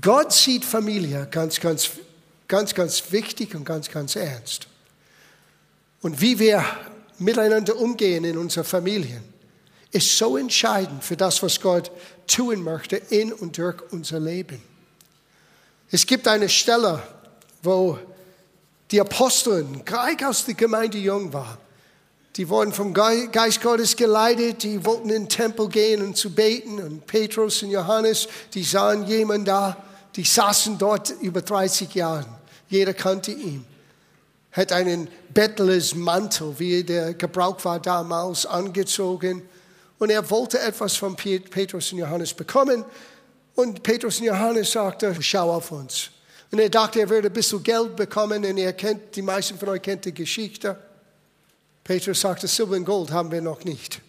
Gott sieht Familie ganz, ganz, ganz, ganz wichtig und ganz, ganz ernst. Und wie wir miteinander umgehen in unserer Familien, ist so entscheidend für das, was Gott tun möchte in und durch unser Leben. Es gibt eine Stelle, wo die Aposteln gleich aus der Gemeinde jung waren. Die wurden vom Geist Gottes geleitet, die wollten in den Tempel gehen und zu beten. Und Petrus und Johannes, die sahen jemanden da, die saßen dort über 30 Jahre. Jeder kannte ihn. Hat einen Bettlers Mantel, wie der Gebrauch war damals, angezogen. Und er wollte etwas von Petrus und Johannes bekommen. Und Petrus und Johannes sagte, schau auf uns. Und er dachte, er würde ein bisschen Geld bekommen. Und er kennt, die meisten von euch kennt die Geschichte. Petrus sagte, Silber und Gold haben wir noch nicht.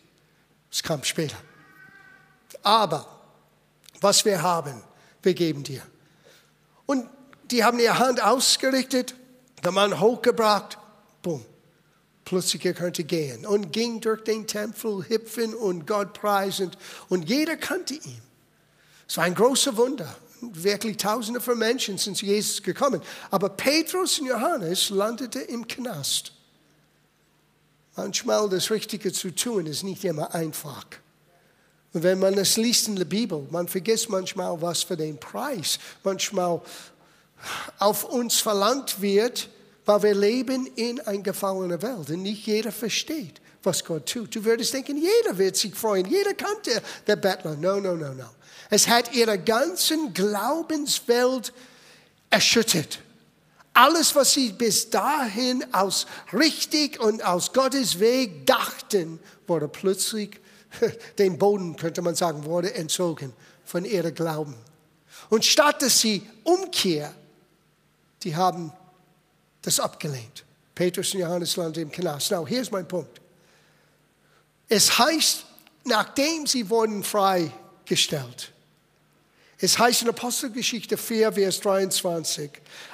Es kam später. Aber was wir haben, wir geben dir. Und die haben ihre Hand ausgerichtet, der Mann hochgebracht, bumm. Plötzlich er konnte gehen und ging durch den Tempel hüpfen und Gott preisend und jeder kannte ihn. Es war ein großer Wunder. Wirklich Tausende von Menschen sind zu Jesus gekommen. Aber Petrus und Johannes landeten im Knast. Manchmal das Richtige zu tun ist nicht immer einfach. Und wenn man es liest in der Bibel, man vergisst manchmal, was für den Preis manchmal auf uns verlangt wird, weil wir leben in einer gefallenen Welt und nicht jeder versteht, was Gott tut. Du würdest denken, jeder wird sich freuen, jeder kannte der Bettler. No, no, no, no. Es hat ihre ganzen Glaubenswelt erschüttert. Alles, was sie bis dahin aus richtig und aus Gottes Weg dachten, wurde plötzlich, den Boden könnte man sagen, wurde entzogen von ihrem Glauben. Und statt dass sie umkehren, die haben das abgelehnt. Petrus und Johannes landen im Knast. Now, here's mein Punkt. Es heißt, nachdem sie wurden freigestellt, es heißt in Apostelgeschichte 4, Vers 23,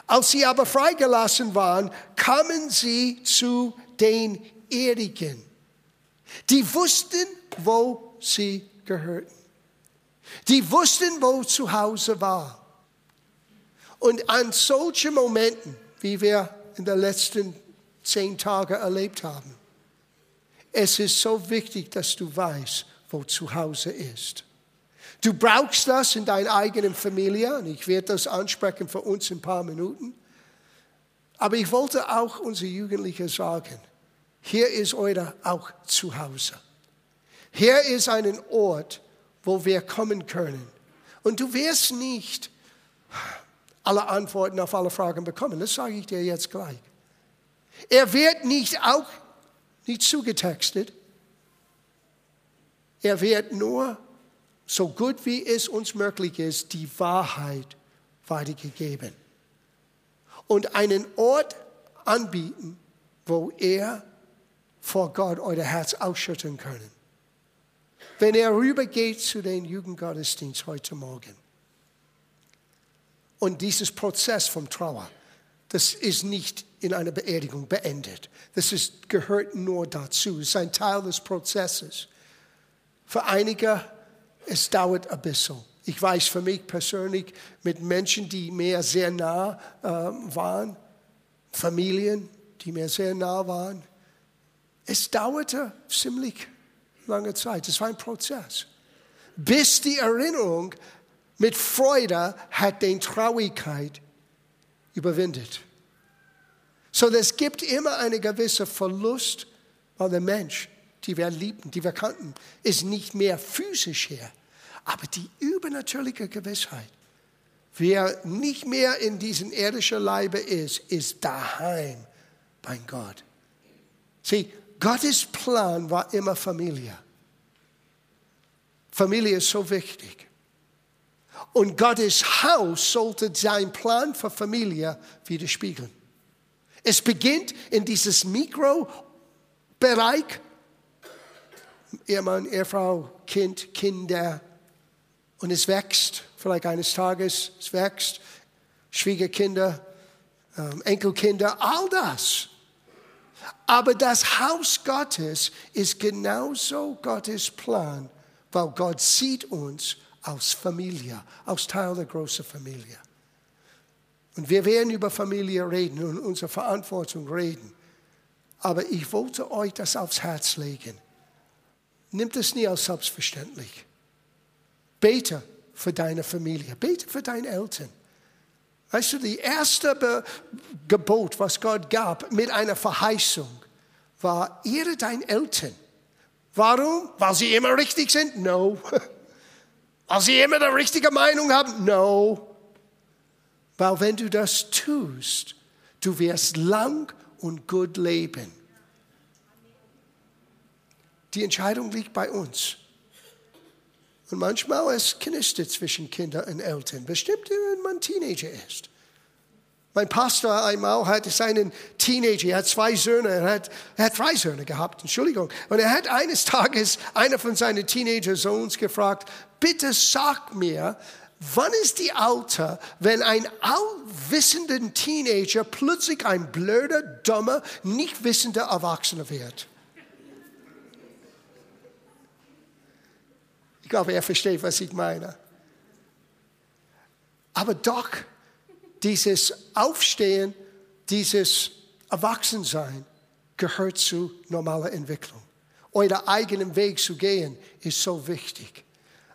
als sie aber freigelassen waren, kamen sie zu den Erdigen. Die wussten, wo sie gehörten. Die wussten, wo zu Hause war. Und an solchen Momenten, wie wir in den letzten zehn Tagen erlebt haben, es ist so wichtig, dass du weißt, wo zu Hause ist. Du brauchst das in deiner eigenen Familie und ich werde das ansprechen für uns in ein paar Minuten. Aber ich wollte auch unsere Jugendlichen sagen, hier ist euer auch Zuhause. Hier ist ein Ort, wo wir kommen können. Und du wirst nicht alle Antworten auf alle Fragen bekommen. Das sage ich dir jetzt gleich. Er wird nicht auch nicht zugetextet. Er wird nur so gut wie es uns möglich ist, die Wahrheit weitergegeben. Und einen Ort anbieten, wo er vor Gott euer Herz ausschütten können. Wenn er rübergeht zu den Jugendgottesdienst heute Morgen. Und dieses Prozess vom Trauer, das ist nicht in einer Beerdigung beendet. Das ist, gehört nur dazu. Es ist ein Teil des Prozesses. Für einige es dauert ein bisschen. Ich weiß für mich persönlich mit Menschen, die mir sehr nah äh, waren, Familien, die mir sehr nah waren, es dauerte ziemlich lange Zeit. Es war ein Prozess. Bis die Erinnerung mit Freude hat den Traurigkeit überwindet. So, es gibt immer einen gewissen Verlust, weil der Mensch die wir liebten, die wir kannten, ist nicht mehr physisch her, aber die übernatürliche Gewissheit, wer nicht mehr in diesem irdischen Leibe ist, ist daheim bei Gott. Sieh, Gottes Plan war immer Familie. Familie ist so wichtig. Und Gottes Haus sollte sein Plan für Familie widerspiegeln. Es beginnt in dieses Mikrobereich Ehemann, Ehefrau, Kind, Kinder. Und es wächst, vielleicht eines Tages, es wächst, Schwiegerkinder, ähm, Enkelkinder, all das. Aber das Haus Gottes ist genauso Gottes Plan, weil Gott sieht uns aus Familie, aus Teil der großen Familie. Und wir werden über Familie reden und unsere Verantwortung reden. Aber ich wollte euch das aufs Herz legen. Nimmt es nie als selbstverständlich. Bete für deine Familie. Bete für deine Eltern. Weißt du, die erste Be Gebot, was Gott gab mit einer Verheißung, war, ehre deine Eltern. Warum? Weil sie immer richtig sind? No. Weil sie immer die richtige Meinung haben? No. Weil wenn du das tust, du wirst lang und gut leben. Die Entscheidung liegt bei uns. Und manchmal ist knistert zwischen Kindern und Eltern, bestimmt wenn man Teenager ist. Mein Pastor einmal hatte seinen Teenager, er hat zwei Söhne, er hat, er hat drei Söhne gehabt, Entschuldigung. Und er hat eines Tages einer von seinen Teenager-Sohns gefragt, bitte sag mir, wann ist die Alter, wenn ein allwissender Teenager plötzlich ein blöder, dummer, nicht wissender Erwachsener wird? Ich glaube, er versteht, was ich meine. Aber doch, dieses Aufstehen, dieses Erwachsensein gehört zu normaler Entwicklung. Euer eigenen Weg zu gehen ist so wichtig.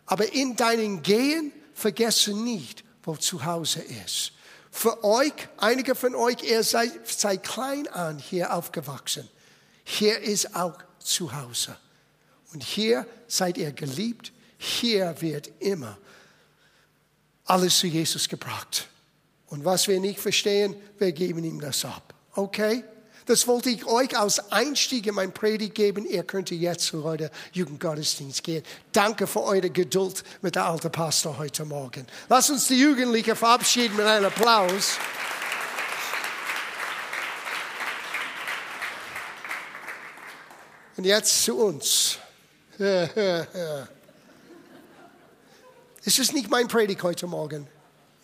Aber in deinem Gehen vergesse nicht, wo zu Hause ist. Für euch, einige von euch, ihr seid seit klein an hier aufgewachsen. Hier ist auch zu Hause. Und hier seid ihr geliebt, hier wird immer alles zu Jesus gebracht. Und was wir nicht verstehen, wir geben ihm das ab. Okay? Das wollte ich euch als Einstieg in mein Predigt geben. Ihr könnt jetzt zu heute Jugendgottesdienst gehen. Danke für eure Geduld mit der alten Pastor heute Morgen. Lass uns die Jugendlichen verabschieden mit einem Applaus. Und jetzt zu uns. Es ist nicht mein Predigt heute Morgen,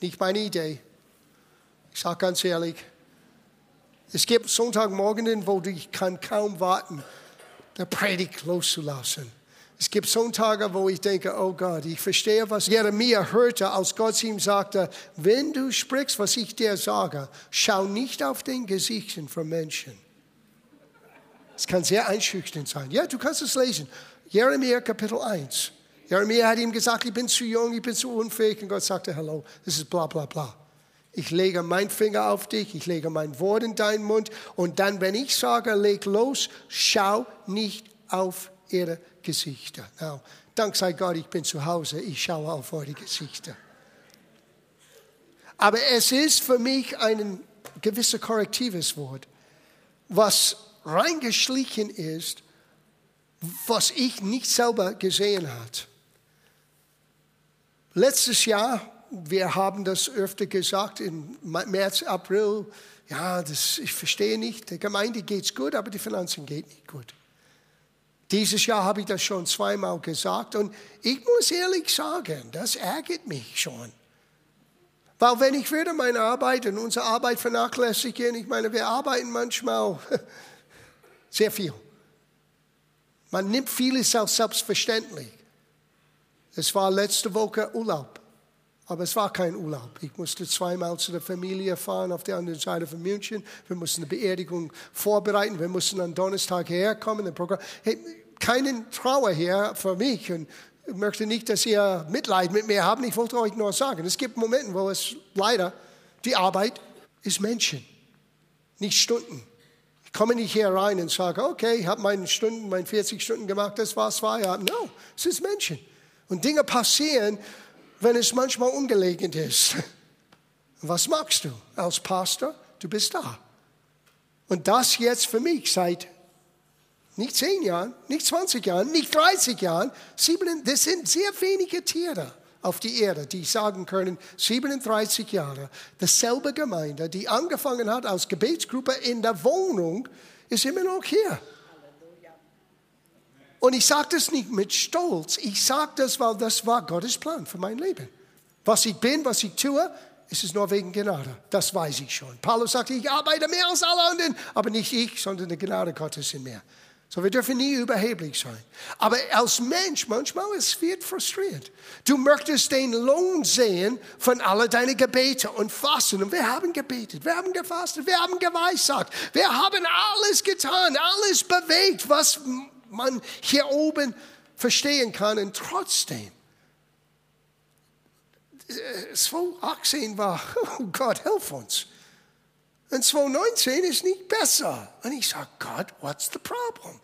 nicht meine Idee. Ich sage ganz ehrlich, es gibt Sonntagmorgen, wo ich kann kaum warten, der Predigt loszulassen. Es gibt Sonntage, wo ich denke, oh Gott, ich verstehe, was Jeremia hörte, als Gott ihm sagte, wenn du sprichst, was ich dir sage, schau nicht auf den Gesichtern von Menschen. Es kann sehr einschüchternd sein. Ja, du kannst es lesen. Jeremia Kapitel 1. Jeremia hat ihm gesagt, ich bin zu jung, ich bin zu unfähig. Und Gott sagte, hallo, das ist bla bla bla. Ich lege meinen Finger auf dich, ich lege mein Wort in deinen Mund. Und dann, wenn ich sage, leg los, schau nicht auf ihre Gesichter. Now, dank sei Gott, ich bin zu Hause, ich schaue auf eure Gesichter. Aber es ist für mich ein gewisses korrektives Wort, was reingeschlichen ist, was ich nicht selber gesehen habe. Letztes Jahr, wir haben das öfter gesagt, im März, April, ja, das, ich verstehe nicht, der Gemeinde geht es gut, aber die Finanzen geht nicht gut. Dieses Jahr habe ich das schon zweimal gesagt und ich muss ehrlich sagen, das ärgert mich schon. Weil wenn ich würde meine Arbeit und unsere Arbeit vernachlässigen, ich meine, wir arbeiten manchmal sehr viel. Man nimmt vieles als selbstverständlich. Es war letzte Woche Urlaub, aber es war kein Urlaub. Ich musste zweimal zu der Familie fahren auf der anderen Seite von München. Wir mussten eine Beerdigung vorbereiten. Wir mussten am Donnerstag herkommen. Hey, keine Trauer hier für mich und ich möchte nicht, dass ihr Mitleid mit mir habt. Ich wollte euch nur sagen, es gibt Momente, wo es leider die Arbeit ist Menschen, nicht Stunden. Ich komme nicht hier rein und sage, okay, ich habe meine Stunden, meine 40 Stunden gemacht, das war's Feierabend. No, es ist Menschen. Und Dinge passieren, wenn es manchmal ungelegen ist. Was machst du als Pastor? Du bist da. Und das jetzt für mich seit nicht zehn Jahren, nicht 20 Jahren, nicht 30 Jahren. Sieben, das sind sehr wenige Tiere auf die Erde, die sagen können, 37 Jahre, dasselbe Gemeinde, die angefangen hat als Gebetsgruppe in der Wohnung, ist immer noch hier. Und ich sage das nicht mit Stolz. Ich sage das, weil das war Gottes Plan für mein Leben. Was ich bin, was ich tue, ist es nur wegen Gnade. Das weiß ich schon. Paulus sagte, ich arbeite mehr als alle anderen, aber nicht ich, sondern die Gnade Gottes in mir. So, wir dürfen nie überheblich sein. Aber als Mensch, manchmal, es wird frustriert. Du möchtest den Lohn sehen von all deinen Gebeten und Fasten. Und wir haben gebetet, wir haben gefastet, wir haben geweissagt, wir haben alles getan, alles bewegt, was man hier oben verstehen kann. Und trotzdem, 2018 äh, war, oh Gott, hilf uns. Und 2019 ist nicht besser. Und ich sage, Gott, what's the problem?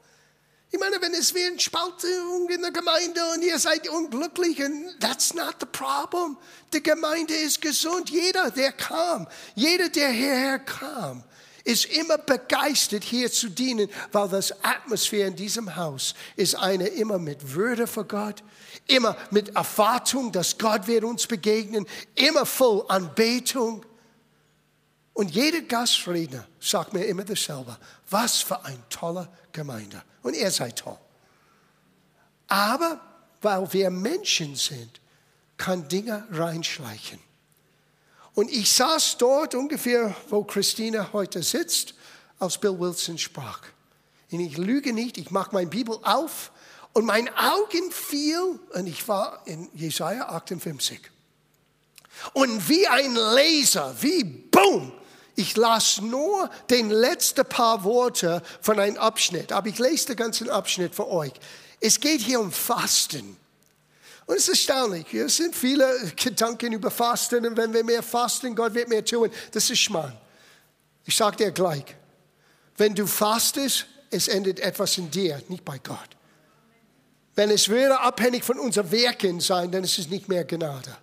Ich meine, wenn es wie eine Spaltung in der Gemeinde und ihr seid unglücklich, that's not the problem. Die Gemeinde ist gesund. Jeder, der kam, jeder, der hierher kam, ist immer begeistert, hier zu dienen, weil das Atmosphäre in diesem Haus ist eine immer mit Würde für Gott, immer mit Erwartung, dass Gott wird uns begegnen, immer voll Anbetung. Und jeder Gastredner sagt mir immer dasselbe. Was für eine tolle Gemeinde. Und ihr seid toll. Aber weil wir Menschen sind, kann Dinge reinschleichen. Und ich saß dort ungefähr, wo Christina heute sitzt, als Bill Wilson sprach. Und ich lüge nicht, ich mache meine Bibel auf und mein Augen fiel und ich war in Jesaja 58. Und wie ein Laser, wie Boom, ich las nur den letzten paar Worte von einem Abschnitt, aber ich lese den ganzen Abschnitt für euch. Es geht hier um Fasten. Und es ist erstaunlich. Es sind viele Gedanken über Fasten und wenn wir mehr fasten, Gott wird mehr tun. Das ist Schmarrn. Ich sage dir gleich, wenn du fastest, es endet etwas in dir, nicht bei Gott. Wenn es würde abhängig von unseren Werken sein, dann ist es nicht mehr Gnade.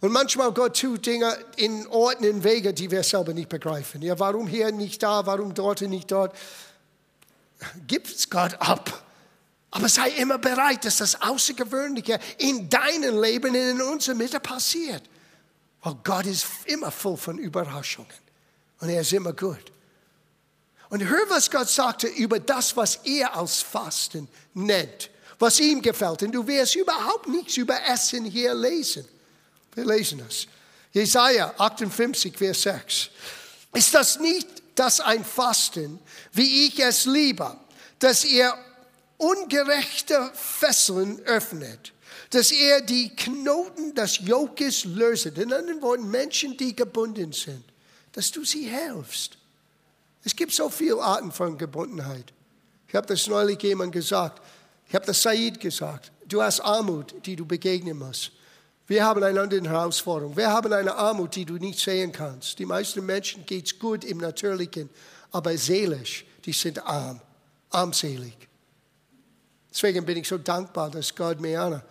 Und manchmal Gott tut Dinge in Orten, in Wege, die wir selber nicht begreifen. Ja, warum hier nicht da, warum dort und nicht dort? Gib es Gott ab. Aber sei immer bereit, dass das Außergewöhnliche in deinem Leben, in unserer Mitte passiert. Weil Gott ist immer voll von Überraschungen. Und er ist immer gut. Und hör, was Gott sagte über das, was er als Fasten nennt, was ihm gefällt. Und du wirst überhaupt nichts über Essen hier lesen. Wir lesen es. Jesaja 58, Vers 6. Ist das nicht das ein Fasten, wie ich es liebe, dass ihr ungerechte Fesseln öffnet, dass er die Knoten des Jokes löset. In anderen Worten, Menschen, die gebunden sind, dass du sie helfst. Es gibt so viele Arten von Gebundenheit. Ich habe das neulich jemand gesagt. Ich habe das Said gesagt. Du hast Armut, die du begegnen musst. Wir haben eine andere Herausforderung. Wir haben eine Armut, die du nicht sehen kannst. Die meisten Menschen geht es gut im Natürlichen, aber seelisch, die sind arm, armselig. Deswegen bin ich so dankbar, dass Gott mir eine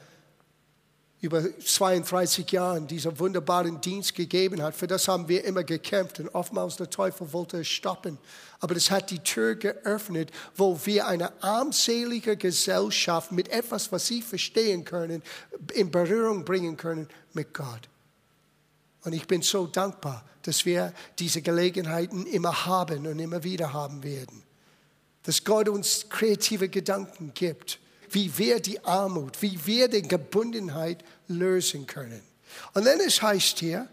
über 32 Jahren diesen wunderbaren Dienst gegeben hat. Für das haben wir immer gekämpft und oftmals der Teufel wollte es stoppen. Aber das hat die Tür geöffnet, wo wir eine armselige Gesellschaft mit etwas, was sie verstehen können, in Berührung bringen können mit Gott. Und ich bin so dankbar, dass wir diese Gelegenheiten immer haben und immer wieder haben werden. Dass Gott uns kreative Gedanken gibt wie wir die Armut, wie wir die Gebundenheit lösen können. Und dann es heißt hier,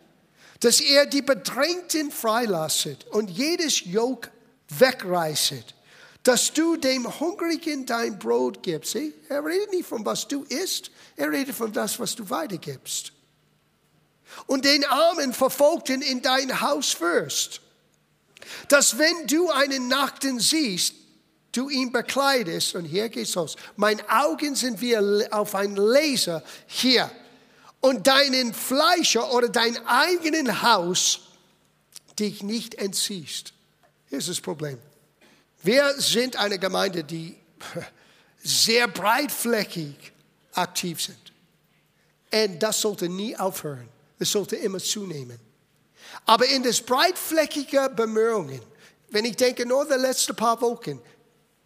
dass er die Bedrängten freilasset und jedes Jog wegreißet, dass du dem Hungrigen dein Brot gibst. Er redet nicht von was du isst, er redet von das, was du weitergibst. Und den Armen Verfolgten in dein Haus führst. Dass wenn du einen Nachten siehst, du ihn bekleidest, und hier geht's los, mein Augen sind wie auf ein Laser hier, und deinen Fleischer oder dein eigenen Haus dich nicht entziehst. Hier ist das Problem. Wir sind eine Gemeinde, die sehr breitflächig aktiv sind. Und das sollte nie aufhören. Es sollte immer zunehmen. Aber in das breitflächige Bemühungen, wenn ich denke, nur die letzten paar Wochen,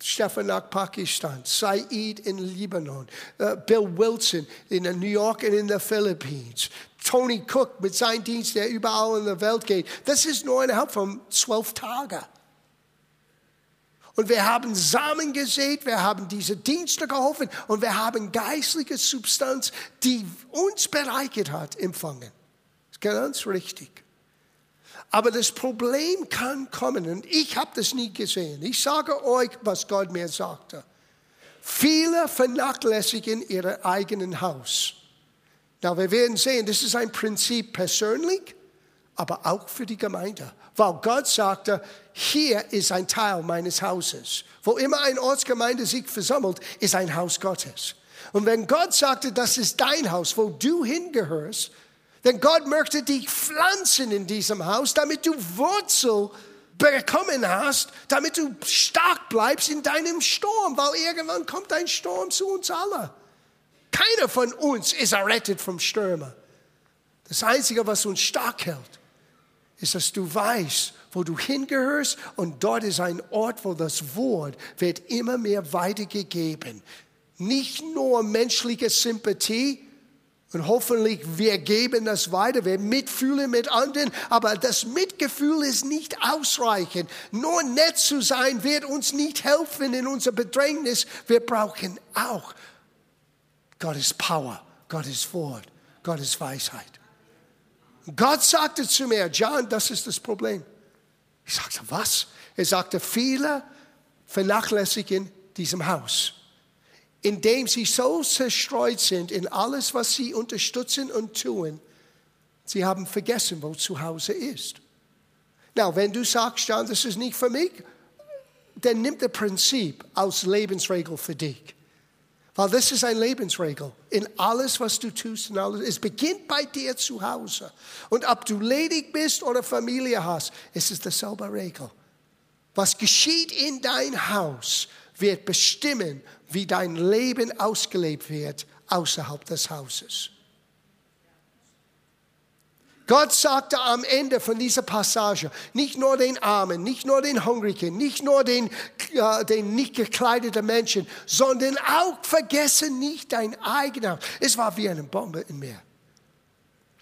Stefan nach Pakistan, Said in Libanon, uh, Bill Wilson in New York und in den Philippinen, Tony Cook mit seinem Dienst, der überall in der Welt geht. Das ist nur innerhalb von zwölf Tagen. Und wir haben Samen gesät, wir haben diese Dienste geholfen und wir haben geistliche Substanz, die uns bereichert hat, empfangen. Das ist ganz richtig. Aber das Problem kann kommen, und ich habe das nie gesehen. Ich sage euch, was Gott mir sagte. Viele vernachlässigen ihr eigenen Haus. Na, wir werden sehen, das ist ein Prinzip persönlich, aber auch für die Gemeinde. Weil Gott sagte, hier ist ein Teil meines Hauses. Wo immer eine Ortsgemeinde sich versammelt, ist ein Haus Gottes. Und wenn Gott sagte, das ist dein Haus, wo du hingehörst, denn Gott möchte dich pflanzen in diesem Haus, damit du Wurzel bekommen hast, damit du stark bleibst in deinem Sturm, weil irgendwann kommt ein Sturm zu uns alle. Keiner von uns ist errettet vom Stürmer. Das Einzige, was uns stark hält, ist, dass du weißt, wo du hingehörst und dort ist ein Ort, wo das Wort wird immer mehr weitergegeben. Nicht nur menschliche Sympathie, und hoffentlich wir geben das weiter, wir mitfühlen mit anderen, aber das Mitgefühl ist nicht ausreichend. Nur nett zu sein wird uns nicht helfen in unser Bedrängnis. Wir brauchen auch Gottes Power, Gottes Wort, Gottes Weisheit. Gott sagte zu mir, John, das ist das Problem. Ich sagte, was? Er sagte, viele vernachlässigen diesem Haus indem sie so zerstreut sind in alles, was sie unterstützen und tun, sie haben vergessen, wo zu Hause ist. Na, wenn du sagst, John, das ist nicht für mich, dann nimm das Prinzip als Lebensregel für dich. Weil das ist eine Lebensregel. In alles, was du tust, in alles, es beginnt bei dir zu Hause. Und ob du ledig bist oder Familie hast, es ist dieselbe Regel. Was geschieht in dein Haus, wird bestimmen, wie dein Leben ausgelebt wird außerhalb des Hauses. Gott sagte am Ende von dieser Passage, nicht nur den Armen, nicht nur den Hungrigen, nicht nur den, äh, den nicht gekleideten Menschen, sondern auch vergessen nicht dein eigener. Es war wie eine Bombe in mir.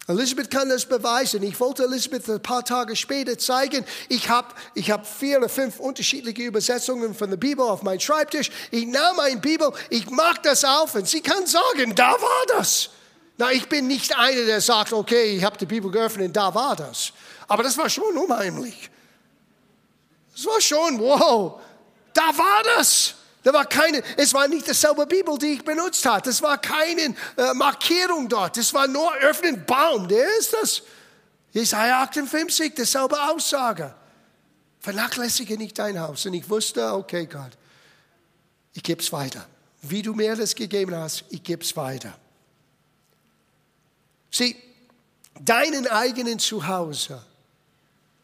Elisabeth kann das beweisen. Ich wollte Elisabeth ein paar Tage später zeigen. Ich habe ich hab vier oder fünf unterschiedliche Übersetzungen von der Bibel auf meinem Schreibtisch. Ich nahm meine Bibel, ich mag das auf und sie kann sagen, da war das. Na, ich bin nicht einer, der sagt, okay, ich habe die Bibel geöffnet, da war das. Aber das war schon unheimlich. Das war schon, wow, da war das. Da war keine, es war nicht dieselbe Bibel, die ich benutzt habe. Es war keine äh, Markierung dort. Es war nur öffnen Baum. Der ist das. Jesaja 58, dieselbe Aussage. Vernachlässige nicht dein Haus. Und ich wusste, okay, Gott, ich gebe es weiter. Wie du mir das gegeben hast, ich gebe es weiter. Sieh, deinen eigenen Zuhause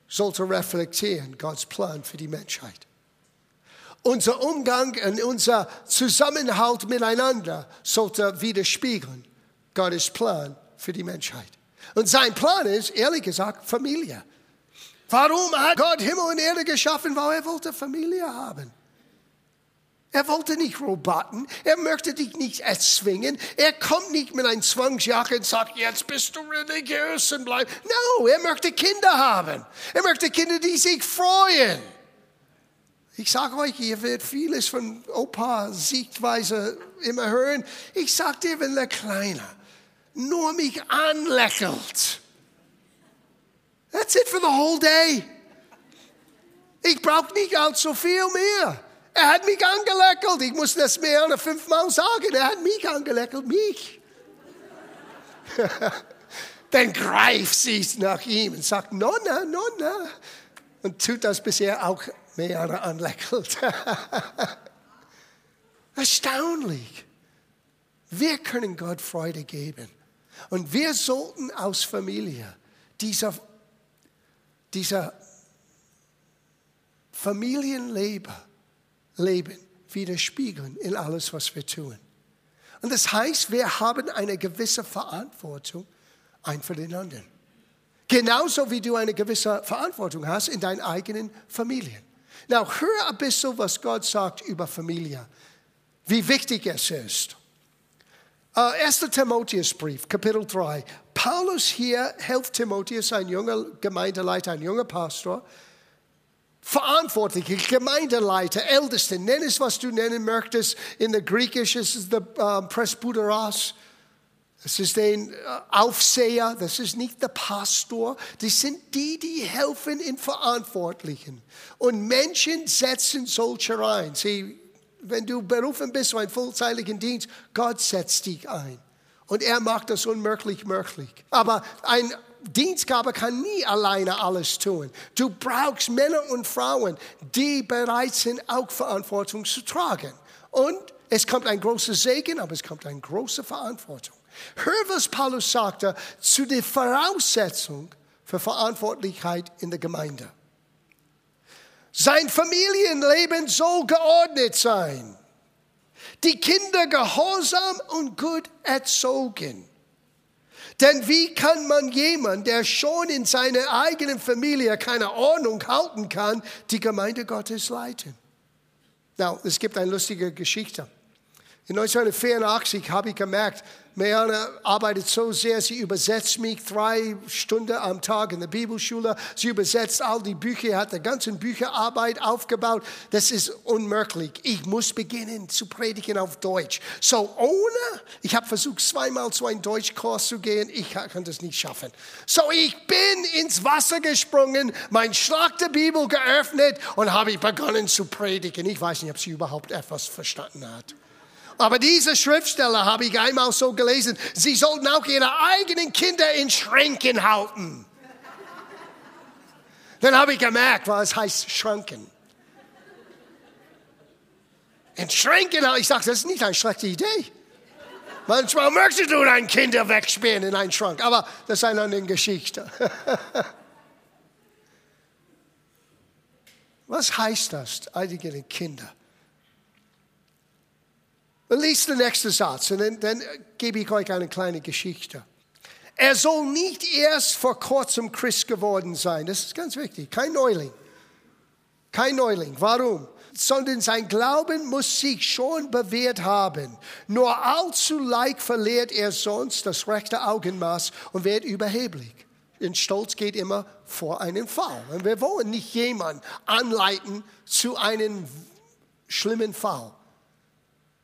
sollte reflektieren Gottes Plan für die Menschheit. Unser Umgang und unser Zusammenhalt miteinander sollte widerspiegeln Gottes Plan für die Menschheit. Und sein Plan ist, ehrlich gesagt, Familie. Warum hat Gott Himmel und Erde geschaffen? Weil er wollte Familie haben. Er wollte nicht Roboten. Er möchte dich nicht erzwingen. Er kommt nicht mit einer Zwangsjacke und sagt, jetzt bist du religiös und bleib. No, er möchte Kinder haben. Er möchte Kinder, die sich freuen. Ich sage euch, ihr werdet vieles von Opa Sichtweise immer hören. Ich sage dir, wenn der Kleine nur mich anlächelt, that's it for the whole day. Ich brauche nicht allzu viel mehr. Er hat mich angelächelt. Ich muss das mehr als fünfmal sagen. Er hat mich angelächelt, mich. Dann greift sie nach ihm und sagt, Nonna, Nonna. Und tut das bisher auch mehr anlächelt. Erstaunlich. Wir können Gott Freude geben. Und wir sollten aus Familie dieser, dieser Familienleben Leben widerspiegeln in alles, was wir tun. Und das heißt, wir haben eine gewisse Verantwortung ein für den anderen. Genauso wie du eine gewisse Verantwortung hast in deinen eigenen Familien. Now, hör ein bisschen, was Gott sagt über Familie, wie wichtig es ist. Uh, 1. Timotheusbrief, Kapitel 3. Paulus hier hilft Timotheus, ein junger Gemeindeleiter, ein junger Pastor, Verantwortliche, Gemeindeleiter, Älteste, nenn es, was du nennen möchtest. In der Griechisch ist es der uh, Presbyteros. Das ist ein Aufseher, das ist nicht der Pastor. Das sind die, die helfen in Verantwortlichen. Und Menschen setzen solche rein. Sie, wenn du berufen bist zu einem vollzeitigen Dienst, Gott setzt dich ein. Und er macht das unmöglich möglich. Aber ein Dienstgabe kann nie alleine alles tun. Du brauchst Männer und Frauen, die bereit sind, auch Verantwortung zu tragen. Und es kommt ein großer Segen, aber es kommt eine große Verantwortung. Hör, was Paulus sagte zu der Voraussetzung für Verantwortlichkeit in der Gemeinde. Sein Familienleben soll geordnet sein. Die Kinder gehorsam und gut erzogen. Denn wie kann man jemand, der schon in seiner eigenen Familie keine Ordnung halten kann, die Gemeinde Gottes leiten? Now, es gibt eine lustige Geschichte. In 1984 habe ich gemerkt, Meana arbeitet so sehr, sie übersetzt mich drei Stunden am Tag in der Bibelschule. Sie übersetzt all die Bücher, hat die ganze Bücherarbeit aufgebaut. Das ist unmöglich. Ich muss beginnen zu predigen auf Deutsch. So ohne, ich habe versucht zweimal zu einem Deutschkurs zu gehen, ich kann das nicht schaffen. So ich bin ins Wasser gesprungen, mein Schlag der Bibel geöffnet und habe begonnen zu predigen. Ich weiß nicht, ob sie überhaupt etwas verstanden hat. Aber diese Schriftsteller habe ich einmal so gelesen, sie sollten auch ihre eigenen Kinder in Schränken halten. Dann habe ich gemerkt, was heißt Schranken. In Schränken, ich sage, das ist nicht eine schlechte Idee. Manchmal möchtest du dein Kinder wegsperren in einen Schrank, aber das ist eine andere Geschichte. Was heißt das, eigene Kinder? Lies den nächsten Satz und dann, dann gebe ich euch eine kleine Geschichte. Er soll nicht erst vor kurzem Christ geworden sein. Das ist ganz wichtig. Kein Neuling. Kein Neuling. Warum? Sondern sein Glauben muss sich schon bewährt haben. Nur allzu leicht verliert er sonst das rechte Augenmaß und wird überheblich. Und Stolz geht immer vor einen Fall. Und wir wollen nicht jemanden anleiten zu einem schlimmen Fall.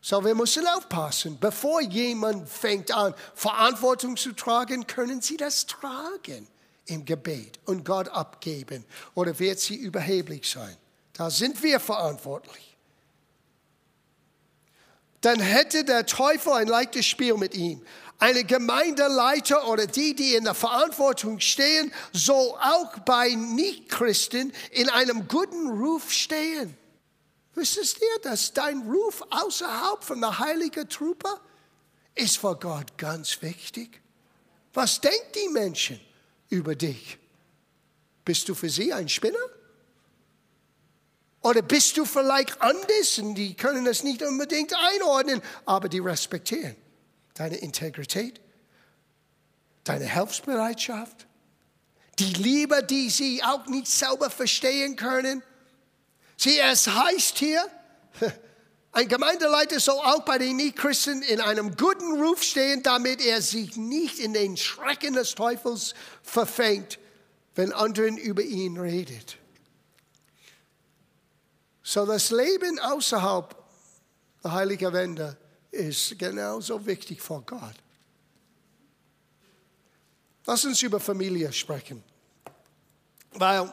So, wir müssen aufpassen. Bevor jemand fängt an, Verantwortung zu tragen, können sie das tragen im Gebet und Gott abgeben. Oder wird sie überheblich sein? Da sind wir verantwortlich. Dann hätte der Teufel ein leichtes Spiel mit ihm. Eine Gemeindeleiter oder die, die in der Verantwortung stehen, soll auch bei Nichtchristen in einem guten Ruf stehen. Wüsstest ihr, dass dein Ruf außerhalb von der heiligen Truppe ist für Gott ganz wichtig? Was denken die Menschen über dich? Bist du für sie ein Spinner? Oder bist du vielleicht anders und die können das nicht unbedingt einordnen, aber die respektieren deine Integrität, deine Hilfsbereitschaft, die Liebe, die sie auch nicht selber verstehen können Sieh, es heißt hier, ein Gemeindeleiter soll auch bei den Nichtchristen in einem guten Ruf stehen, damit er sich nicht in den Schrecken des Teufels verfängt, wenn anderen über ihn redet. So das Leben außerhalb der heiligen Wände ist genauso wichtig vor Gott. Lass uns über Familie sprechen. Weil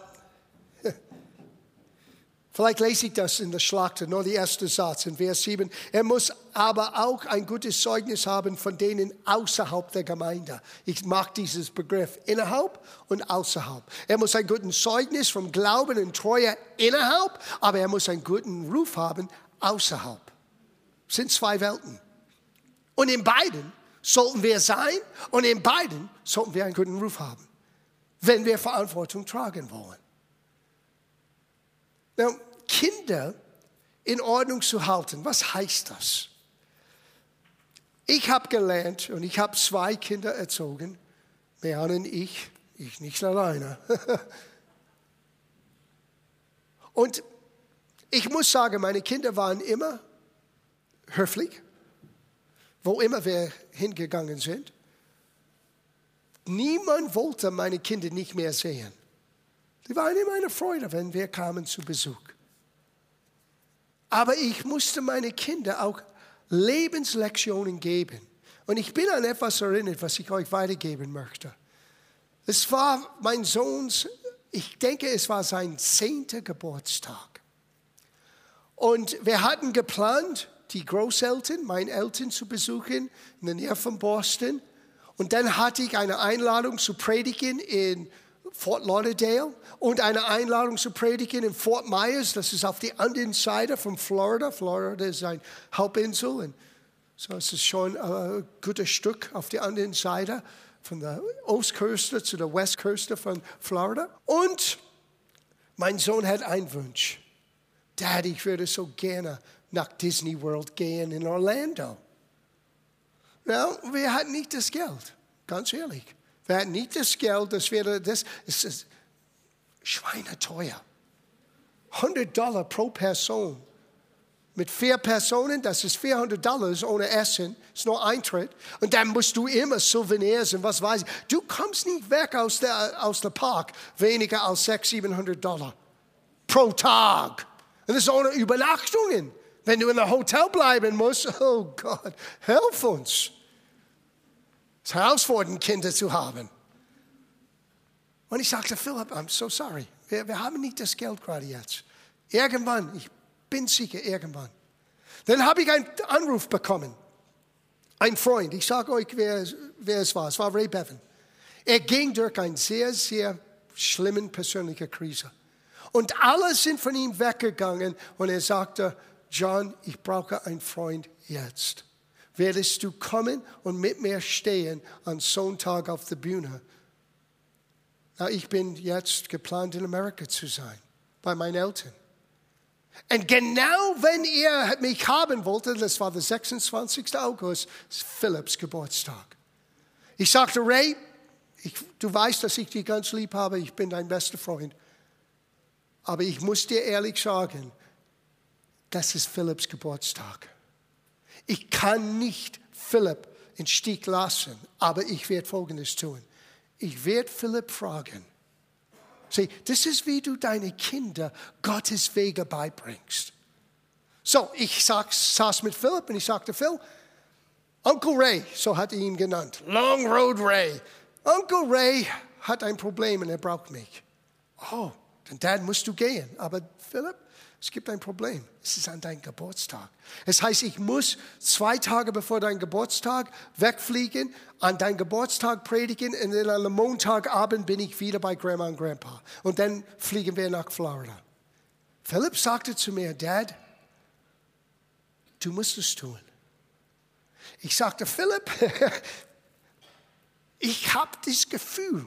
Vielleicht lese ich das in der Schlachter, nur der erste Satz in Vers 7. Er muss aber auch ein gutes Zeugnis haben von denen außerhalb der Gemeinde. Ich mag dieses Begriff innerhalb und außerhalb. Er muss ein gutes Zeugnis vom Glauben und Treue innerhalb, aber er muss einen guten Ruf haben außerhalb. Das sind zwei Welten. Und in beiden sollten wir sein und in beiden sollten wir einen guten Ruf haben, wenn wir Verantwortung tragen wollen. Now, Kinder in Ordnung zu halten, was heißt das? Ich habe gelernt und ich habe zwei Kinder erzogen, Mehan und ich, ich nicht alleine. und ich muss sagen, meine Kinder waren immer höflich, wo immer wir hingegangen sind. Niemand wollte meine Kinder nicht mehr sehen. Die waren immer eine Freude, wenn wir kamen zu Besuch. Aber ich musste meine Kinder auch Lebenslektionen geben. Und ich bin an etwas erinnert, was ich euch weitergeben möchte. Es war mein Sohns, ich denke, es war sein zehnter Geburtstag. Und wir hatten geplant, die Großeltern, meine Eltern zu besuchen in der Nähe von Boston. Und dann hatte ich eine Einladung zu predigen in Fort Lauderdale und eine Einladung zu predigen in Fort Myers. Das ist auf der anderen Seite von Florida. Florida ist eine Hauptinsel. Und so es ist schon ein gutes Stück auf der anderen Seite von der Ostküste zu der Westküste von Florida. Und mein Sohn hat einen Wunsch. Dad, ich würde so gerne nach Disney World gehen in Orlando. Ja, wir hatten nicht das Geld, ganz ehrlich. Hatten nicht das Geld, das wäre, das ist schweineteuer. 100 Dollar pro Person. Mit vier Personen, das ist 400 Dollar ohne Essen, ist nur Eintritt. Und dann musst du immer Souvenirs und was weiß ich. Du kommst nicht weg aus der, aus der Park weniger als 600, 700 Dollar pro Tag. Und das ist ohne Übernachtungen. Wenn du in einem Hotel bleiben musst, oh Gott, helf uns. Es ist herausfordernd, Kinder zu haben. Und ich sagte, Philipp, I'm so sorry. Wir, wir haben nicht das Geld gerade jetzt. Irgendwann, ich bin sicher, irgendwann. Dann habe ich einen Anruf bekommen. Ein Freund, ich sage euch, wer, wer es war. Es war Ray Bevan. Er ging durch eine sehr, sehr schlimme persönliche Krise. Und alle sind von ihm weggegangen und er sagte, John, ich brauche einen Freund jetzt. Werdest du kommen und mit mir stehen am Sonntag auf der Bühne? Na, ich bin jetzt geplant, in Amerika zu sein, bei meinen Eltern. Und genau wenn er mich haben wollte, das war der 26. August, ist Philipps Geburtstag. Ich sagte, Ray, ich, du weißt, dass ich dich ganz lieb habe, ich bin dein bester Freund. Aber ich muss dir ehrlich sagen, das ist Philipps Geburtstag. Ich kann nicht Philipp in Stich lassen, aber ich werde Folgendes tun. Ich werde Philipp fragen. Sieh, das ist, wie du deine Kinder Gottes Wege beibringst. So, ich saß mit Philipp und ich sagte, Phil, Uncle Ray, so hat er ihn genannt, Long Road Ray. Uncle Ray hat ein Problem und er braucht mich. Oh, dann Dad musst du gehen. Aber Philipp, es gibt ein Problem. Es ist an deinem Geburtstag. Es heißt, ich muss zwei Tage bevor dein Geburtstag wegfliegen, an deinem Geburtstag predigen und dann am Montagabend bin ich wieder bei Grandma und Grandpa. Und dann fliegen wir nach Florida. Philipp sagte zu mir, Dad, du musst es tun. Ich sagte, Philipp, ich habe das Gefühl,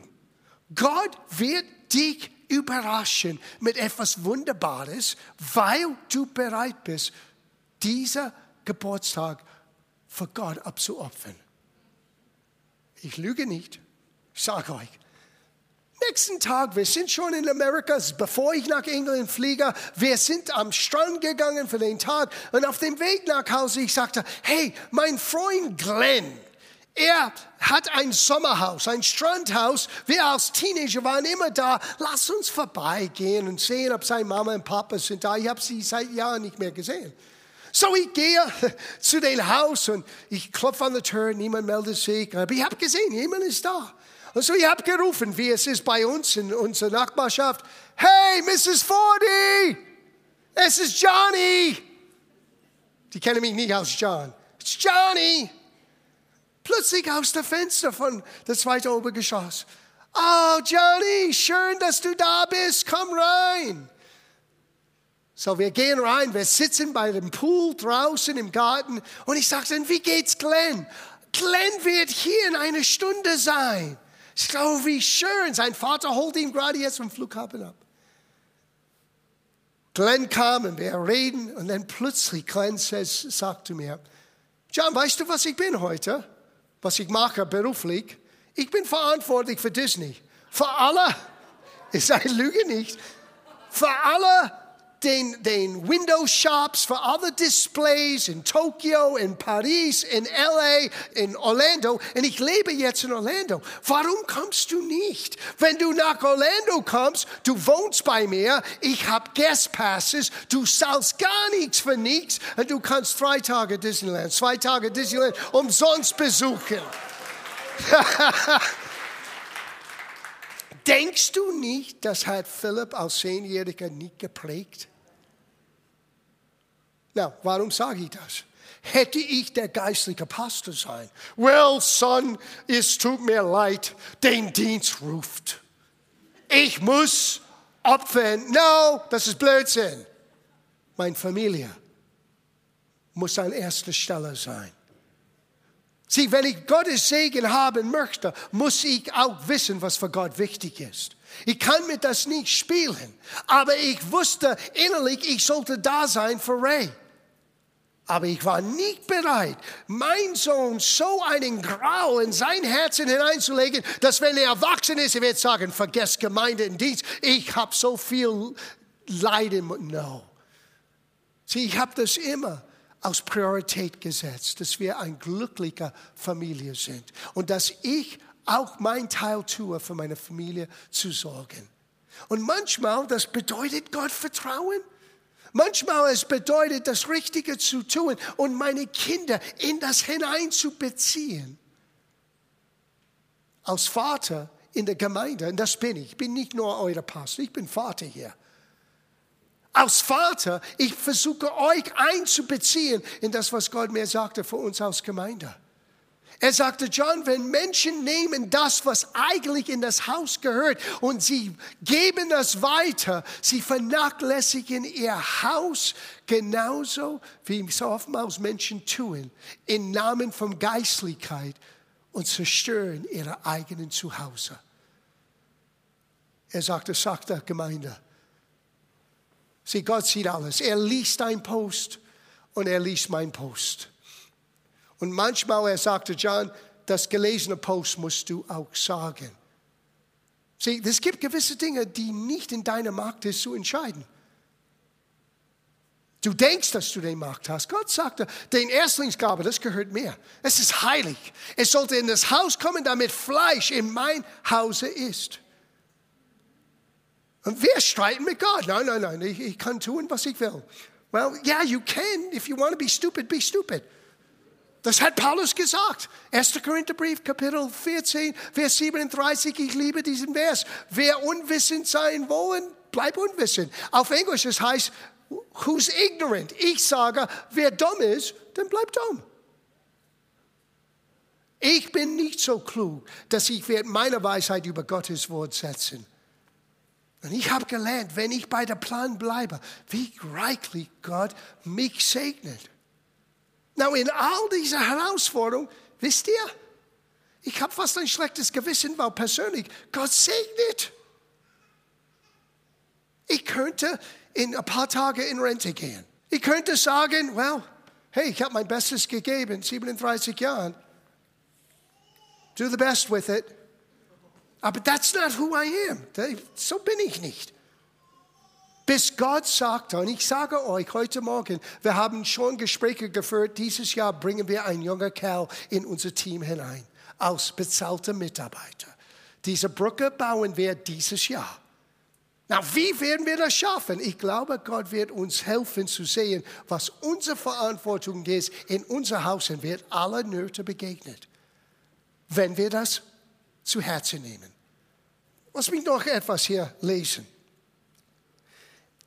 Gott wird dich überraschen mit etwas Wunderbares, weil du bereit bist, dieser Geburtstag für Gott abzuopfern. Ich lüge nicht, ich sage euch. Nächsten Tag, wir sind schon in Amerika, bevor ich nach England fliege. Wir sind am Strand gegangen für den Tag und auf dem Weg nach Hause, ich sagte, hey, mein Freund Glenn, er hat ein Sommerhaus, ein Strandhaus. Wir als Teenager waren immer da. Lass uns vorbeigehen und sehen, ob seine Mama und Papa sind da. Ich habe sie seit Jahren nicht mehr gesehen. So, ich gehe zu dem Haus und ich klopfe an der Tür, niemand meldet sich. Aber ich habe gesehen, jemand ist da. Und so, ich habe gerufen, wie es ist bei uns in unserer Nachbarschaft. Hey, Mrs. Fordy, es ist Johnny. Die kennen mich nicht als John. It's Johnny plötzlich aus dem Fenster von der zweiten Obergeschoss. Oh, Johnny, schön, dass du da bist. Komm rein. So, wir gehen rein, wir sitzen bei dem Pool draußen im Garten und ich sage dann, wie geht's Glenn? Glenn wird hier in einer Stunde sein. Ich glaube, wie schön. Sein Vater holt ihn gerade jetzt vom Flughafen ab. Glenn kam und wir reden und dann plötzlich Glenn sagt zu mir, John, weißt du, was ich bin heute? Was ich mache beruflich, ich bin verantwortlich für Disney. Für alle, ist eine Lüge nicht, für alle den, den Window Shops für alle Displays in Tokio, in Paris, in LA, in Orlando. Und ich lebe jetzt in Orlando. Warum kommst du nicht? Wenn du nach Orlando kommst, du wohnst bei mir, ich habe Guest Passes, du zahlst gar nichts für nichts und du kannst drei Tage Disneyland, zwei Tage Disneyland umsonst besuchen. Denkst du nicht, das hat Philipp als Zehnjähriger nicht geprägt? Na, warum sage ich das? Hätte ich der geistliche Pastor sein? Well, son, es tut mir leid, den Dienst ruft. Ich muss opfern. No, das ist Blödsinn. Meine Familie muss an erster Stelle sein. Sieh, wenn ich Gottes Segen haben möchte, muss ich auch wissen, was für Gott wichtig ist. Ich kann mit das nicht spielen, aber ich wusste innerlich, ich sollte da sein für Ray. Aber ich war nicht bereit, mein Sohn so einen Grau in sein Herzen hineinzulegen, dass wenn er erwachsen ist, er wird sagen, vergesst Gemeinde und Dienst, ich habe so viel Leiden. No. Sieh, ich habe das immer als Priorität gesetzt, dass wir eine glückliche Familie sind und dass ich auch mein Teil tue, für meine Familie zu sorgen. Und manchmal, das bedeutet Gott vertrauen. Manchmal es bedeutet, das Richtige zu tun und meine Kinder in das hineinzubeziehen. Als Vater in der Gemeinde, und das bin ich, ich bin nicht nur euer Pastor, ich bin Vater hier als Vater, ich versuche euch einzubeziehen in das, was Gott mir sagte für uns als Gemeinde. Er sagte, John, wenn Menschen nehmen das, was eigentlich in das Haus gehört und sie geben das weiter, sie vernachlässigen ihr Haus genauso, wie es oftmals Menschen tun, im Namen von Geistlichkeit und zerstören ihre eigenen Zuhause. Er sagte, sagt der Gemeinde, Sieh, Gott sieht alles. Er liest dein Post und er liest mein Post. Und manchmal, er sagte, John, das gelesene Post musst du auch sagen. Sieh, es gibt gewisse Dinge, die nicht in deiner Macht ist zu entscheiden. Du denkst, dass du den Macht hast. Gott sagte, den Erstlingsgabe, das gehört mir. Es ist heilig. Es sollte in das Haus kommen, damit Fleisch in mein Hause ist. Und wir streiten mit Gott. Nein, nein, nein, ich, ich kann tun, was ich will. Well, yeah, you can. If you want to be stupid, be stupid. Das hat Paulus gesagt. 1. Korintherbrief, Kapitel 14, Vers 37. Ich liebe diesen Vers. Wer unwissend sein wollen, bleib unwissend. Auf Englisch es heißt, who's ignorant. Ich sage, wer dumm ist, dann bleib dumm. Ich bin nicht so klug, dass ich meine Weisheit über Gottes Wort setzen. Und ich habe gelernt, wenn ich bei der Plan bleibe, wie reichlich Gott mich segnet. Now, in all dieser Herausforderungen, wisst ihr, ich habe fast ein schlechtes Gewissen, weil persönlich Gott segnet. Ich könnte in ein paar Tagen in Rente gehen. Ich könnte sagen, well, hey, ich habe mein Bestes gegeben, 37 Jahren. Do the best with it. Aber that's not who I am. So bin ich nicht. Bis Gott sagte, und ich sage euch heute Morgen, wir haben schon Gespräche geführt, dieses Jahr bringen wir einen jungen Kerl in unser Team hinein, als bezahlter Mitarbeiter. Diese Brücke bauen wir dieses Jahr. Na, wie werden wir das schaffen? Ich glaube, Gott wird uns helfen zu sehen, was unsere Verantwortung ist in unser Haus und wird alle Nöte begegnet, wenn wir das zu Herzen nehmen. Lass mich noch etwas hier lesen.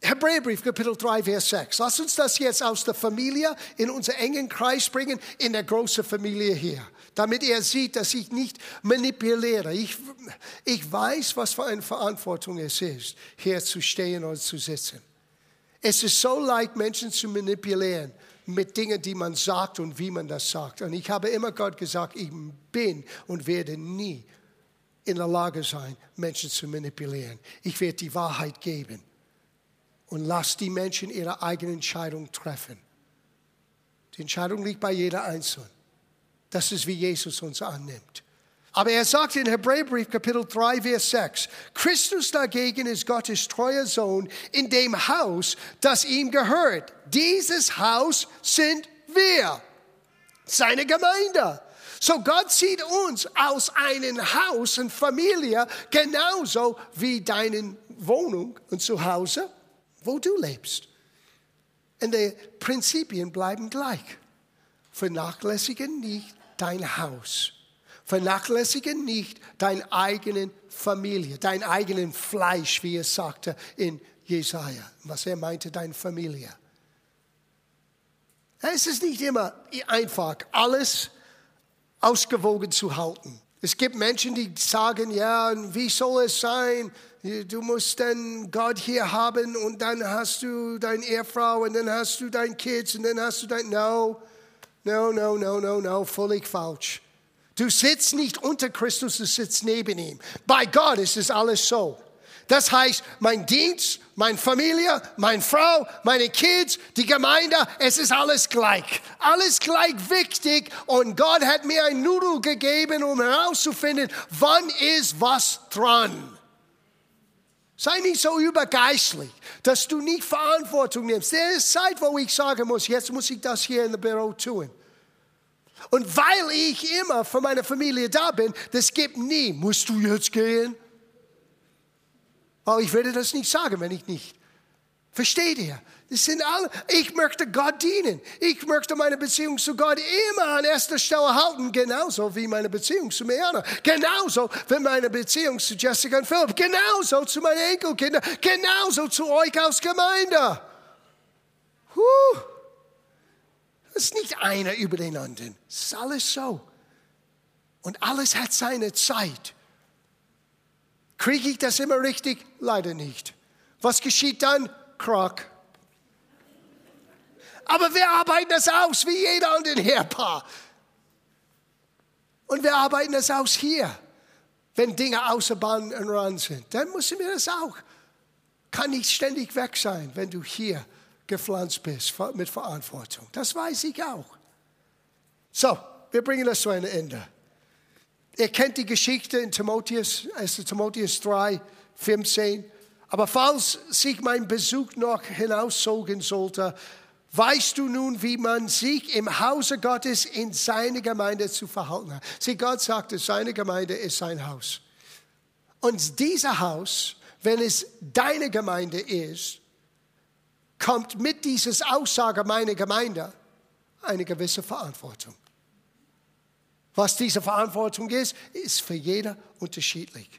Hebräerbrief, Kapitel 3, Vers 6. Lass uns das jetzt aus der Familie in unseren engen Kreis bringen, in der großen Familie hier. Damit er sieht, dass ich nicht manipuliere. Ich, ich weiß, was für eine Verantwortung es ist, hier zu stehen oder zu sitzen. Es ist so leicht, Menschen zu manipulieren mit Dingen, die man sagt und wie man das sagt. Und ich habe immer Gott gesagt, ich bin und werde nie in der Lage sein, Menschen zu manipulieren. Ich werde die Wahrheit geben und lass die Menschen ihre eigene Entscheidung treffen. Die Entscheidung liegt bei jeder Einzelnen. Das ist, wie Jesus uns annimmt. Aber er sagt in Hebräerbrief Kapitel 3, Vers 6, Christus dagegen ist Gottes treuer Sohn in dem Haus, das ihm gehört. Dieses Haus sind wir, seine Gemeinde. So Gott sieht uns aus einem Haus und Familie genauso wie deine Wohnung und Zuhause, wo du lebst. Und die Prinzipien bleiben gleich. Vernachlässige nicht dein Haus Vernachlässige nicht deine eigene Familie, dein eigenen Fleisch, wie er sagte in Jesaja, was er meinte, deine Familie. Es ist nicht immer einfach, alles ausgewogen zu halten. Es gibt Menschen, die sagen, ja, wie soll es sein? Du musst dann Gott hier haben und dann hast du deine Ehefrau und dann hast du dein Kids und dann hast du dein, no, no, no, no, no, no, völlig falsch. Du sitzt nicht unter Christus, du sitzt neben ihm. Bei Gott ist es alles so. Das heißt, mein Dienst, meine Familie, meine Frau, meine Kids, die Gemeinde, es ist alles gleich. Alles gleich wichtig. Und Gott hat mir ein Nudel gegeben, um herauszufinden, wann ist was dran. Sei nicht so übergeistlich, dass du nicht Verantwortung nimmst. Der ist Zeit, wo ich sagen muss, jetzt muss ich das hier in der Büro tun. Und weil ich immer für meine Familie da bin, das gibt nie, musst du jetzt gehen? Aber ich würde das nicht sagen, wenn ich nicht. Versteht ihr? Das sind alle, ich möchte Gott dienen. Ich möchte meine Beziehung zu Gott immer an erster Stelle halten, genauso wie meine Beziehung zu Mariana, genauso wie meine Beziehung zu Jessica und Philipp, genauso zu meinen Enkelkindern, genauso zu euch als Gemeinde. Huh. Es ist nicht einer über den anderen. Es ist alles so. Und alles hat seine Zeit. Kriege ich das immer richtig? Leider nicht. Was geschieht dann? Krach. Aber wir arbeiten das aus, wie jeder andere Herpaar. Und wir arbeiten das aus hier. Wenn Dinge außer Bahn und Rand sind, dann müssen wir das auch. Kann nicht ständig weg sein, wenn du hier gepflanzt bist mit Verantwortung. Das weiß ich auch. So, wir bringen das zu einem Ende. Ihr kennt die Geschichte in Timotheus, 1. Timotheus 3, 15. Aber falls sich mein Besuch noch hinauszogen sollte, weißt du nun, wie man sich im Hause Gottes in seiner Gemeinde zu verhalten hat. Sieh, Gott sagte, seine Gemeinde ist sein Haus. Und dieser Haus, wenn es deine Gemeinde ist, kommt mit dieses Aussage meiner Gemeinde eine gewisse Verantwortung. Was diese Verantwortung ist, ist für jeder unterschiedlich.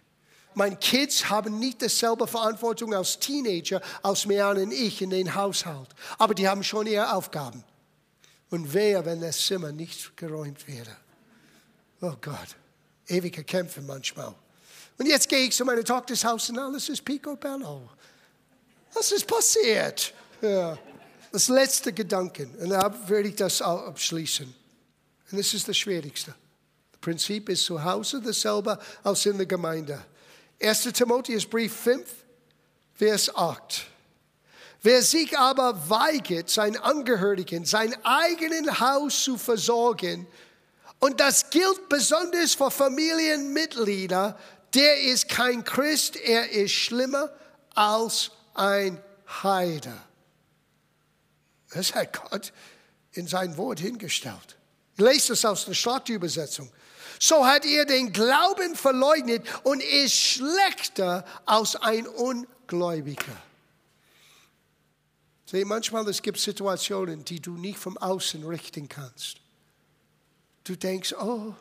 Meine Kids haben nicht dieselbe Verantwortung als Teenager, als Meran und ich in den Haushalt. Aber die haben schon ihre Aufgaben. Und wer, wenn das Zimmer nicht geräumt wäre? Oh Gott, ewige Kämpfe manchmal. Und jetzt gehe ich zu meiner Tochters Haus und alles ist picobello. Was ist passiert? Ja. Das letzte Gedanken, und da werde ich das abschließen. Und das ist das Schwierigste. Prinzip ist zu Hause dasselbe als in der Gemeinde. 1. Timotheusbrief 5, Vers 8. Wer sich aber weigert, seinen Angehörigen, sein eigenes Haus zu versorgen, und das gilt besonders für Familienmitglieder, der ist kein Christ, er ist schlimmer als ein Heide. Das hat Gott in sein Wort hingestellt. Ich lese das aus der Stadtübersetzung. So hat er den Glauben verleugnet und ist schlechter als ein Ungläubiger. Sieh, manchmal es gibt Situationen, die du nicht vom Außen richten kannst. Du denkst, oh,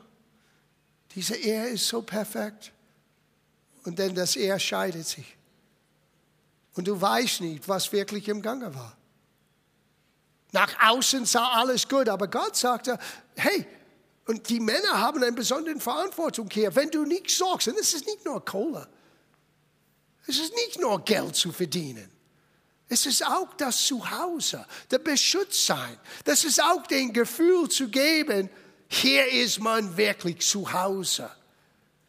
diese Ehe ist so perfekt. Und dann das Ehe scheidet sich. Und du weißt nicht, was wirklich im Gange war. Nach außen sah alles gut, aber Gott sagte, hey, und die Männer haben eine besondere Verantwortung hier. Wenn du nicht sorgst, und es ist nicht nur Kohle, es ist nicht nur Geld zu verdienen. Es ist auch das Zuhause, der Beschützsein. Das ist auch den Gefühl zu geben, hier ist man wirklich zu Hause.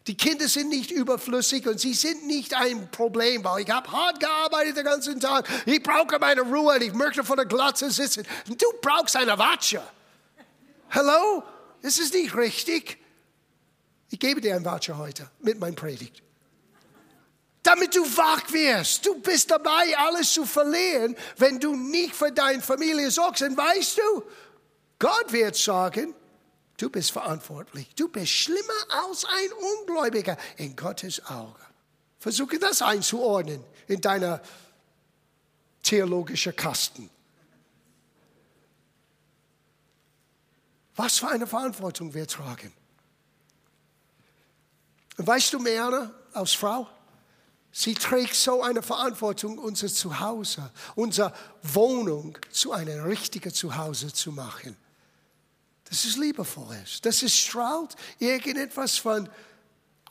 Die Kinder sind nicht überflüssig und sie sind nicht ein Problem, weil ich habe hart gearbeitet den ganzen Tag. Ich brauche meine Ruhe und ich möchte vor der Glatze sitzen. Du brauchst eine Watsche. Hallo? Ist nicht richtig. Ich gebe dir ein Voucher heute mit meinem Predigt. Damit du wach wirst. Du bist dabei, alles zu verlieren, wenn du nicht für deine Familie sorgst. Und weißt du, Gott wird sagen, du bist verantwortlich. Du bist schlimmer als ein Ungläubiger in Gottes Auge. Versuche das einzuordnen in deiner theologischen Kasten. Was für eine Verantwortung wir tragen. Und weißt du, Meana, als Frau, sie trägt so eine Verantwortung, unser Zuhause, unsere Wohnung zu einem richtigen Zuhause zu machen. Das ist liebevoll. Das ist strahlt irgendetwas von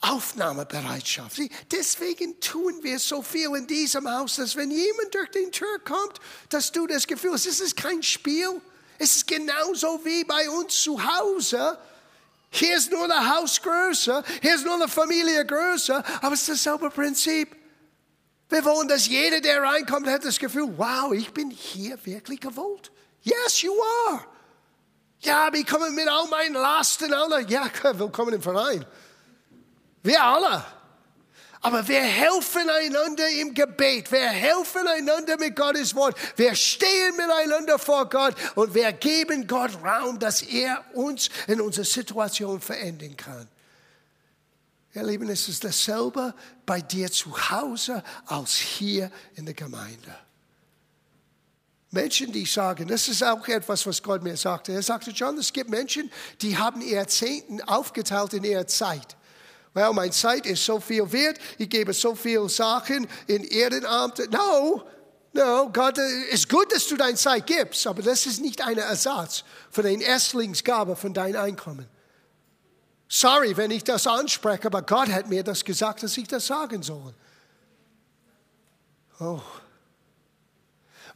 Aufnahmebereitschaft. Deswegen tun wir so viel in diesem Haus, dass wenn jemand durch die Tür kommt, dass du das Gefühl hast, es ist kein Spiel. Es ist genauso wie bei uns zu Hause. Hier ist nur eine Hausgröße, hier ist nur eine Familie größer, aber es ist dasselbe Prinzip. Wir wollen, dass jeder, der reinkommt, hat das Gefühl, wow, ich bin hier wirklich gewollt. Yes, you are. Ja, aber ich komme mit all meinen Lasten. Alle. Ja, willkommen im Verein. Wir alle. Aber wir helfen einander im Gebet. Wir helfen einander mit Gottes Wort. Wir stehen miteinander vor Gott und wir geben Gott Raum, dass er uns in unserer Situation verändern kann. Ihr Lieben, es ist dasselbe bei dir zu Hause als hier in der Gemeinde. Menschen, die sagen, das ist auch etwas, was Gott mir sagte. Er sagte, John, es gibt Menschen, die haben ihr Zehnten aufgeteilt in ihrer Zeit. Well, meine Zeit ist so viel wert, ich gebe so viele Sachen in Ehrenamt. No, no, Gott, es ist gut, dass du deine Zeit gibst, aber das ist nicht ein Ersatz für den Erstlingsgabe von deinem Einkommen. Sorry, wenn ich das anspreche, aber Gott hat mir das gesagt, dass ich das sagen soll. Oh.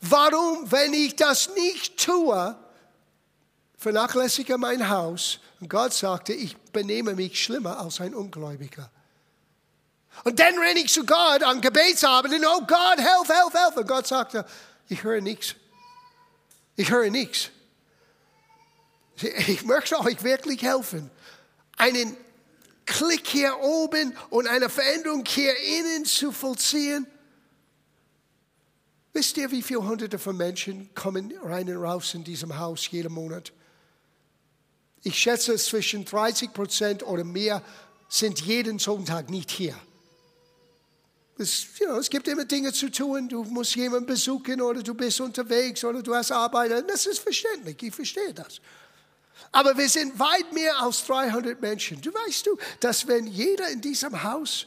Warum, wenn ich das nicht tue, vernachlässige mein Haus und Gott sagte, ich benehme mich schlimmer als ein Ungläubiger. Und dann renne ich zu Gott an Gebetsabend oh Gott, helf, helf, helf. Und Gott sagte, ich höre nichts. Ich höre nichts. Ich möchte euch wirklich helfen, einen Klick hier oben und eine Veränderung hier innen zu vollziehen. Wisst ihr, wie viele Hunderte von Menschen kommen rein und raus in diesem Haus jeden Monat? Ich schätze, zwischen 30 Prozent oder mehr sind jeden Sonntag nicht hier. Es, you know, es gibt immer Dinge zu tun. Du musst jemanden besuchen oder du bist unterwegs oder du hast Arbeit. Das ist verständlich. Ich verstehe das. Aber wir sind weit mehr als 300 Menschen. Du weißt du, dass wenn jeder in diesem Haus,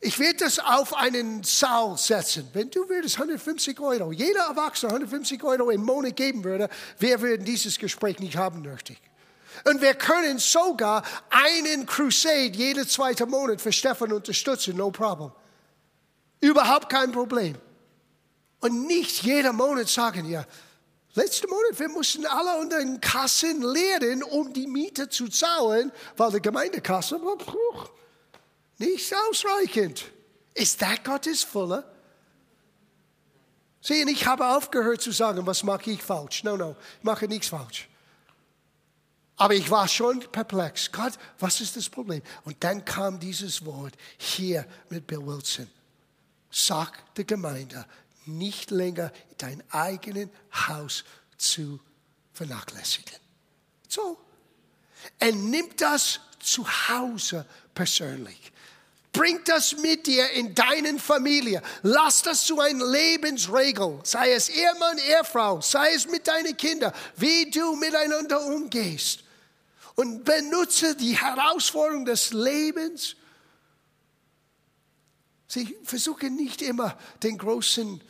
ich werde das auf einen Saal setzen, wenn du würdest 150 Euro, jeder Erwachsene 150 Euro im Monat geben würde, wir würden dieses Gespräch nicht haben nötig. Und wir können sogar einen Crusade jeden zweiten Monat für Stefan unterstützen, no problem. Überhaupt kein Problem. Und nicht jeder Monat sagen, ja, letzten Monat, wir mussten alle unter den Kassen leeren, um die Miete zu zahlen, weil die Gemeindekasse nicht ausreichend. Ist das Gottes Fülle? Sehen, ich habe aufgehört zu sagen, was mache ich falsch. No, no, ich mache nichts falsch. Aber ich war schon perplex. Gott, was ist das Problem? Und dann kam dieses Wort hier mit Bill Wilson. Sag der Gemeinde, nicht länger dein eigenes Haus zu vernachlässigen. So. Er nimmt das zu Hause persönlich. Bring das mit dir in deinen Familie. Lass das zu einer Lebensregel. Sei es Ehemann, Ehefrau, sei es mit deinen Kindern, wie du miteinander umgehst und benutze die Herausforderung des Lebens. Sie versuchen nicht immer den großen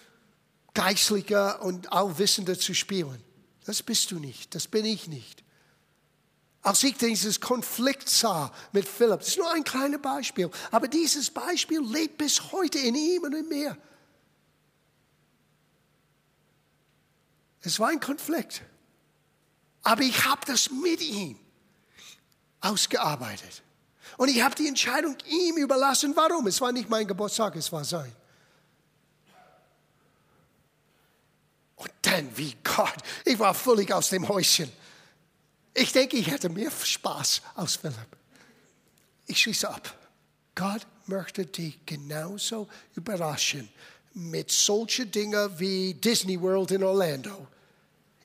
Geistlicher und Allwissender zu spielen. Das bist du nicht, das bin ich nicht. Als ich dieses Konflikt sah mit Philipp, das ist nur ein kleines Beispiel, aber dieses Beispiel lebt bis heute in ihm und in mir. Es war ein Konflikt, aber ich habe das mit ihm ausgearbeitet. Und ich habe die Entscheidung ihm überlassen. Warum? Es war nicht mein Geburtstag, es war sein. Und dann, wie Gott, ich war völlig aus dem Häuschen. Ich denke, ich hätte mehr Spaß als Philipp. ich schließe ab. Gott möchte dich genauso überraschen mit solchen Dingen wie Disney World in Orlando.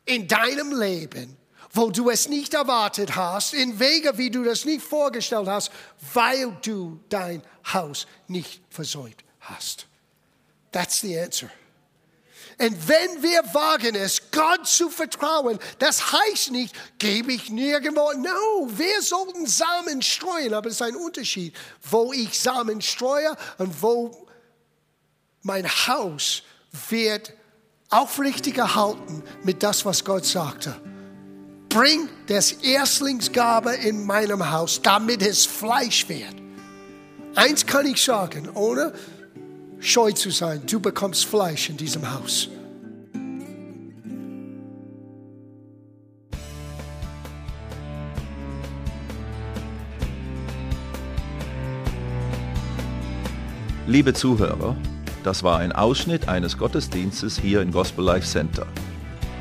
In deinem Leben, wo du es nicht erwartet hast, in Wege, wie du das nicht vorgestellt hast, weil du dein Haus nicht versäumt hast. That's the answer. Und wenn wir wagen es, Gott zu vertrauen, das heißt nicht, gebe ich nirgendwo. No, wir sollten Samen streuen, aber es ist ein Unterschied, wo ich Samen streue und wo mein Haus wird aufrichtig erhalten mit das, was Gott sagte. Bring das Erstlingsgabe in meinem Haus, damit es Fleisch wird. Eins kann ich sagen, ohne scheu zu sein, du bekommst Fleisch in diesem Haus. Liebe Zuhörer, das war ein Ausschnitt eines Gottesdienstes hier im Gospel Life Center.